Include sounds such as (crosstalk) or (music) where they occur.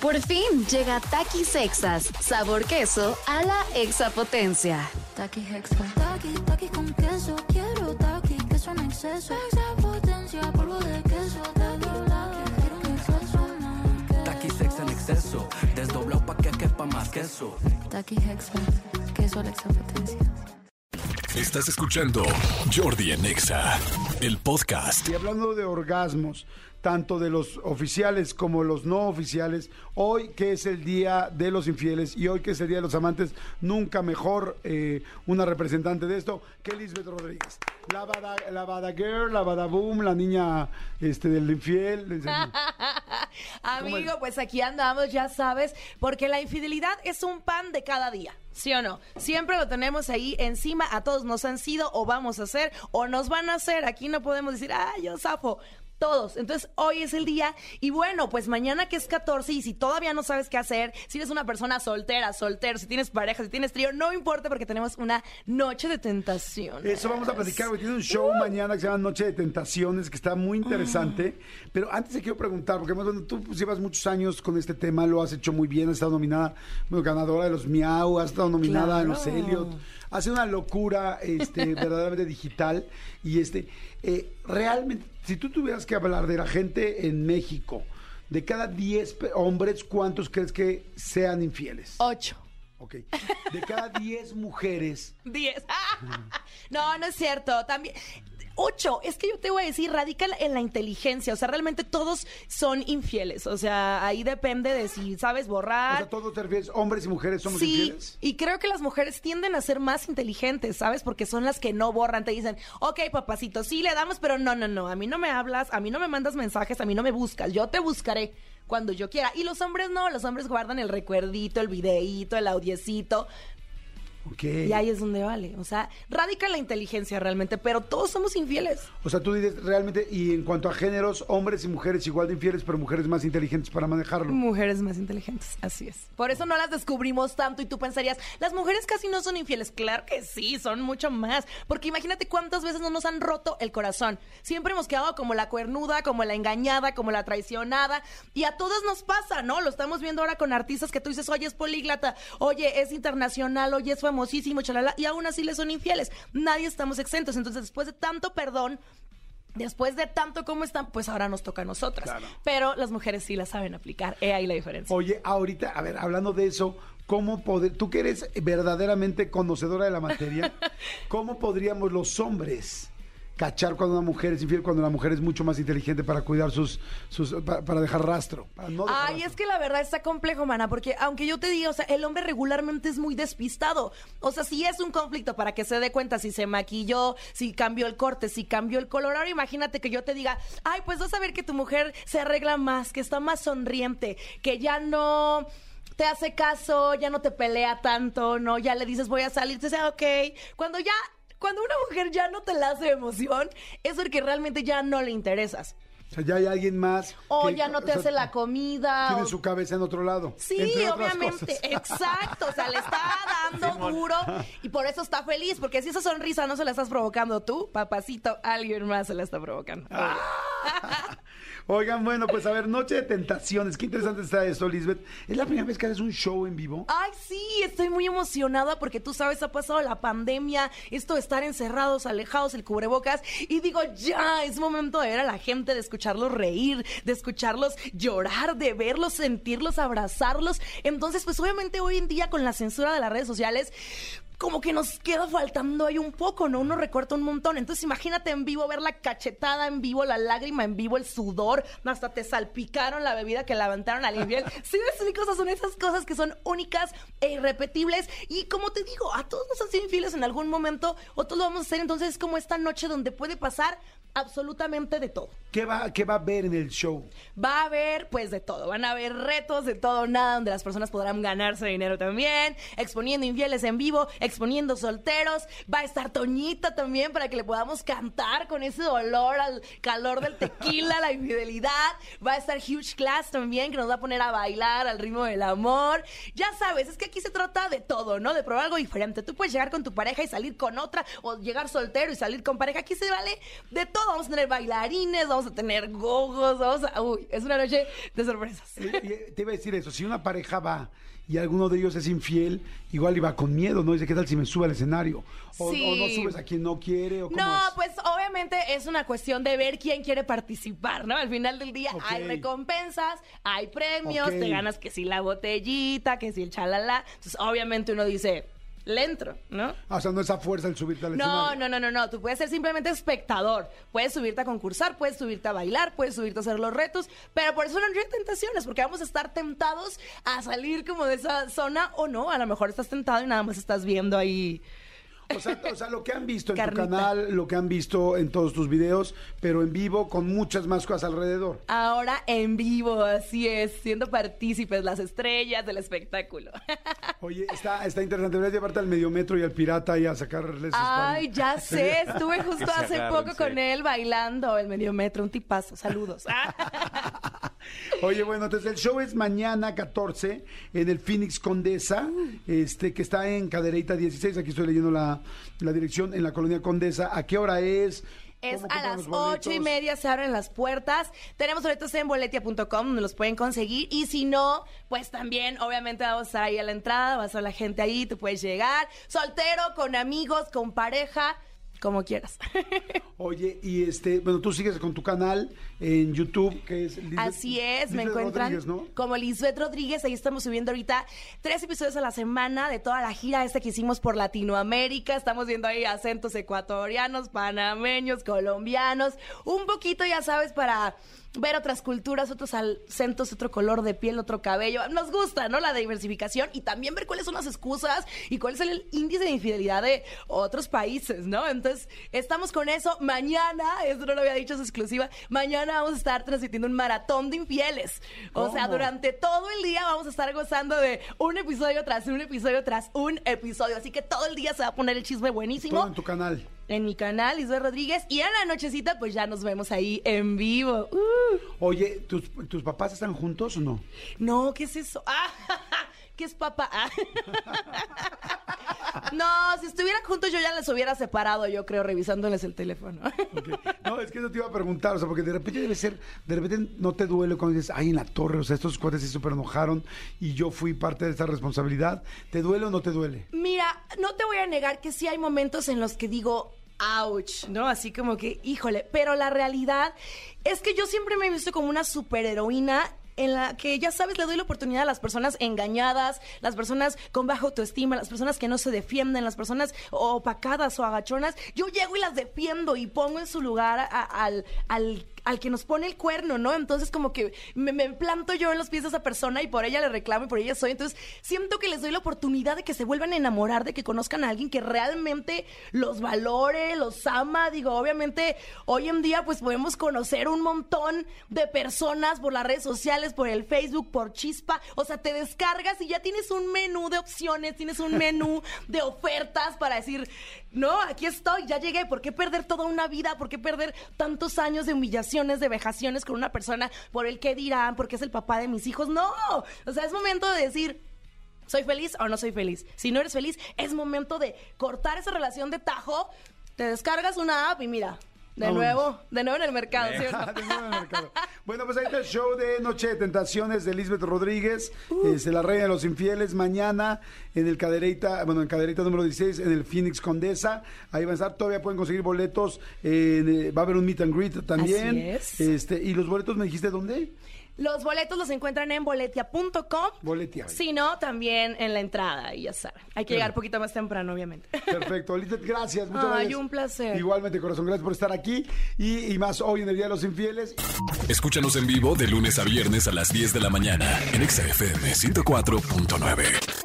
Por fin llega Takis Sexas, sabor queso a la exapotencia. Taki Hexa. Taki, taki con queso. Quiero taki, queso en exceso. Exapotencia, polvo de queso. Taki, taki, quiero un exceso más. En exceso, desdoblado pa' que quepa más queso. Taki Hexa. Queso a la exapotencia. Estás escuchando Jordi en Exa, el podcast. Y hablando de orgasmos, tanto de los oficiales como los no oficiales, hoy que es el Día de los Infieles y hoy que es el Día de los Amantes, nunca mejor eh, una representante de esto que Lisbeth Rodríguez. La bada, la bada girl, la bada boom, la niña este, del infiel. (laughs) Amigo, pues aquí andamos, ya sabes, porque la infidelidad es un pan de cada día. ¿Sí o no? Siempre lo tenemos ahí encima, a todos nos han sido o vamos a hacer o nos van a hacer. Aquí no podemos decir, ah, yo zafo. Todos. Entonces, hoy es el día. Y bueno, pues mañana que es 14, y si todavía no sabes qué hacer, si eres una persona soltera, soltero, si tienes pareja, si tienes trío, no importa porque tenemos una noche de tentación. Eso vamos a platicar, güey. Tiene un show mañana que se llama Noche de Tentaciones, que está muy interesante. Pero antes te quiero preguntar, porque bueno, tú pues, llevas muchos años con este tema, lo has hecho muy bien, has estado nominada, bueno, ganadora de los Miau, has estado nominada en los Claro. Elliot. Hace una locura este, (laughs) verdaderamente digital. Y este, eh, realmente, si tú tuvieras que hablar de la gente en México, de cada 10 pe- hombres, ¿cuántos crees que sean infieles? Ocho. Ok. De cada 10 mujeres, (laughs) Diez. (laughs) no, no es cierto. También. Ocho, es que yo te voy a decir, radica en la inteligencia. O sea, realmente todos son infieles. O sea, ahí depende de si sabes o borrar. sea, todos te refieres, hombres y mujeres somos Sí, infieles. y creo que las mujeres tienden a ser más inteligentes, ¿sabes? Porque son las que no borran, te dicen, ok, papacito, sí le damos, pero no, no, no, a mí no me hablas, a mí no me mandas mensajes, a mí no me buscas, yo te buscaré cuando yo quiera. Y los hombres no, los hombres guardan el recuerdito, el videíto, el audiecito, Ok. y ahí es donde vale. O sea, radica la inteligencia realmente, pero todos somos infieles. O sea, tú dices realmente, y en cuanto a géneros, hombres y mujeres igual de infieles, pero mujeres más inteligentes para manejarlo. Mujeres más inteligentes, así es. Por eso no las descubrimos tanto y tú pensarías, las mujeres casi no son infieles. Claro que sí, son mucho más. Porque imagínate cuántas veces no nos han roto el corazón. Siempre hemos quedado como la cuernuda, como la engañada, como la traicionada. Y a todas nos pasa, ¿no? Lo estamos viendo ahora con artistas que tú dices, oye, es políglota, oye, es internacional, oye, es famosísimo, chalala. Y aún así le son infieles. Nadie estamos exentos. Entonces, después de tanto perdón, Después de tanto como están, pues ahora nos toca a nosotras. Claro. Pero las mujeres sí la saben aplicar. He ahí la diferencia. Oye, ahorita, a ver, hablando de eso, ¿cómo poder, tú que eres verdaderamente conocedora de la materia, (laughs) ¿cómo podríamos los hombres cachar cuando una mujer es infiel, cuando la mujer es mucho más inteligente para cuidar sus, sus para, para dejar rastro? Para no dejar Ay, rastro? es que la verdad está complejo, mana, porque aunque yo te diga, o sea, el hombre regularmente es muy despistado. O sea, si es un conflicto para que se dé cuenta si se maquilló, si cambió el corte, si cambió el color. Ahora imagínate que yo te diga, ay, pues vas a ver que tu mujer se arregla más, que está más sonriente, que ya no te hace caso, ya no te pelea tanto, no, ya le dices voy a salir, te dice, ok. Cuando ya, cuando una mujer ya no te la hace emoción, es porque realmente ya no le interesas. O sea, ya hay alguien más. O que- ya no te o sea, hace la comida. Tiene o- su cabeza en otro lado. Sí, entre otras obviamente, cosas. (laughs) exacto, o sea, le está dando duro y por eso está feliz, porque si esa sonrisa no se la estás provocando tú, papacito, alguien más se la está provocando. Ah. (laughs) Oigan, bueno, pues a ver, Noche de Tentaciones. Qué interesante está esto, Lisbeth. ¿Es la primera vez que haces un show en vivo? Ay, sí, estoy muy emocionada porque tú sabes, ha pasado la pandemia, esto de estar encerrados, alejados, el cubrebocas, y digo, ya, es momento de ver a la gente, de escucharlos reír, de escucharlos llorar, de verlos, sentirlos, abrazarlos. Entonces, pues obviamente hoy en día con la censura de las redes sociales, como que nos queda faltando ahí un poco, ¿no? Uno recorta un montón. Entonces imagínate en vivo, ver la cachetada en vivo, la lágrima en vivo, el sudor, hasta te salpicaron la bebida que levantaron al infiel. (laughs) Sí, esas cosas son esas cosas que son únicas e irrepetibles. Y como te digo, a todos nos han sido infieles en algún momento, o todos lo vamos a hacer. Entonces es como esta noche donde puede pasar absolutamente de todo. ¿Qué va, ¿Qué va a ver en el show? Va a haber, pues, de todo. Van a haber retos de todo, nada, donde las personas podrán ganarse dinero también, exponiendo infieles en vivo, exponiendo solteros. Va a estar Toñita también para que le podamos cantar con ese dolor al calor del tequila, la infidelidad. Va a estar Huge Class también, que nos va a poner a bailar al ritmo del amor. Ya sabes, es que aquí se trata de todo, ¿no? De probar algo diferente. Tú puedes llegar con tu pareja y salir con otra, o llegar soltero y salir con pareja. Aquí se vale de todo. Vamos a tener bailarines, vamos a tener gogos, vamos a... Uy, es una noche de sorpresas. Y- y te iba a decir eso, si una pareja va y alguno de ellos es infiel, igual iba con miedo, ¿no? Dice, ¿qué tal si me sube al escenario? O, Sí. o no subes a quien no quiere, o cómo No, es? pues obviamente es una cuestión de ver quién quiere participar, ¿no? Al final del día hay recompensas, hay premios, te ganas que si la botellita, que si el chalala. Entonces, obviamente uno dice, le entro, ¿no? Ah, o sea, no es a fuerza el subirte al No, no, no, no, no. Tú puedes ser simplemente espectador. Puedes subirte a concursar, puedes subirte a bailar, puedes subirte a hacer los retos, pero por eso no hay tentaciones, porque vamos a estar tentados a salir como de esa zona o no. A lo mejor estás tentado y nada más estás viendo ahí. O sea, o sea, lo que han visto en Carnita. tu canal, lo que han visto en todos tus videos, pero en vivo con muchas más cosas alrededor. Ahora en vivo, así es, siendo partícipes, las estrellas del espectáculo. (laughs) Oye, está, está interesante. Deberías llevarte al mediometro y al pirata y a sacarles Ay, ya (laughs) sé, estuve justo hace agarren, poco sí. con él bailando el mediometro, un tipazo, saludos. (laughs) Oye, bueno, entonces el show es mañana 14 en el Phoenix Condesa, este que está en Cadereyta 16. Aquí estoy leyendo la, la dirección en la colonia Condesa. ¿A qué hora es? Es ¿Cómo a las ocho y media se abren las puertas. Tenemos boletos en boletia.com donde los pueden conseguir. Y si no, pues también, obviamente, vamos a estar ahí a la entrada, va a estar la gente ahí, tú puedes llegar. Soltero, con amigos, con pareja, como quieras. (laughs) Oye, y este, bueno, tú sigues con tu canal en YouTube, que es Lisbeth- Así es, me encuentran como Lisbeth Rodríguez. Ahí estamos subiendo ahorita tres episodios a la semana de toda la gira esta que hicimos por Latinoamérica. Estamos viendo ahí acentos ecuatorianos, panameños, colombianos. Un poquito, ya sabes, para ver otras culturas, otros acentos, otro color de piel, otro cabello. Nos gusta, ¿no? La diversificación y también ver cuáles son las excusas y cuál es el índice de infidelidad de otros países, ¿no? Entonces, estamos con eso. Mañana, esto no lo había dicho, es exclusiva. Mañana vamos a estar transmitiendo un maratón de infieles. O sea, durante todo el día vamos a estar gozando de un episodio tras un episodio tras un episodio. Así que todo el día se va a poner el chisme buenísimo Todo en tu canal. en mi canal, Isabel Rodríguez. Y en la nochecita, pues ya nos vemos ahí en vivo. Uh. Oye, ¿tus, ¿tus papás están juntos o no? No, ¿qué es eso? Ah, (laughs) ¿Qué es papá? Ah. (laughs) No, si estuvieran juntos yo ya les hubiera separado, yo creo, revisándoles el teléfono. No, es que eso te iba a preguntar, o sea, porque de repente debe ser, de repente no te duele cuando dices, ay, en la torre, o sea, estos cuates se súper enojaron y yo fui parte de esta responsabilidad. ¿Te duele o no te duele? Mira, no te voy a negar que sí hay momentos en los que digo, ouch, ¿no? Así como que, híjole, pero la realidad es que yo siempre me he visto como una superheroína en la que, ya sabes, le doy la oportunidad a las personas engañadas, las personas con baja autoestima, las personas que no se defienden, las personas opacadas o agachonas. Yo llego y las defiendo y pongo en su lugar al, al que nos pone el cuerno, ¿no? Entonces como que me, me planto yo en los pies de esa persona y por ella le reclamo y por ella soy. Entonces siento que les doy la oportunidad de que se vuelvan a enamorar, de que conozcan a alguien que realmente los valore, los ama. Digo, obviamente hoy en día pues podemos conocer un montón de personas por las redes sociales, por el Facebook, por Chispa. O sea, te descargas y ya tienes un menú de opciones, tienes un menú (laughs) de ofertas para decir, no, aquí estoy, ya llegué. ¿Por qué perder toda una vida? ¿Por qué perder tantos años de humillaciones, de vejaciones con una persona por el que dirán, porque es el papá de mis hijos? No, o sea, es momento de decir, ¿soy feliz o no soy feliz? Si no eres feliz, es momento de cortar esa relación de tajo. Te descargas una app y mira, de nuevo, de nuevo en el mercado, ¿sí o no? De nuevo en el mercado. Bueno, pues ahí está el show de Noche de Tentaciones de Lisbeth Rodríguez, este, la reina de los infieles, mañana en el Cadereita, bueno, en Cadereita número 16, en el Phoenix Condesa. Ahí van a estar, todavía pueden conseguir boletos, eh, va a haber un meet and greet también. Así es. Este, y los boletos me dijiste dónde? Los boletos los encuentran en boletia.com. Boletia. Si no, también en la entrada, y ya saben. Hay que llegar un poquito más temprano, obviamente. Perfecto, Lisbeth, (laughs) gracias. Muchas Ay, gracias. un placer. Igualmente, corazón, gracias por estar aquí. Y, y más hoy en el Día de los Infieles. Escúchanos en vivo de lunes a viernes a las 10 de la mañana en Exa FM 104.9.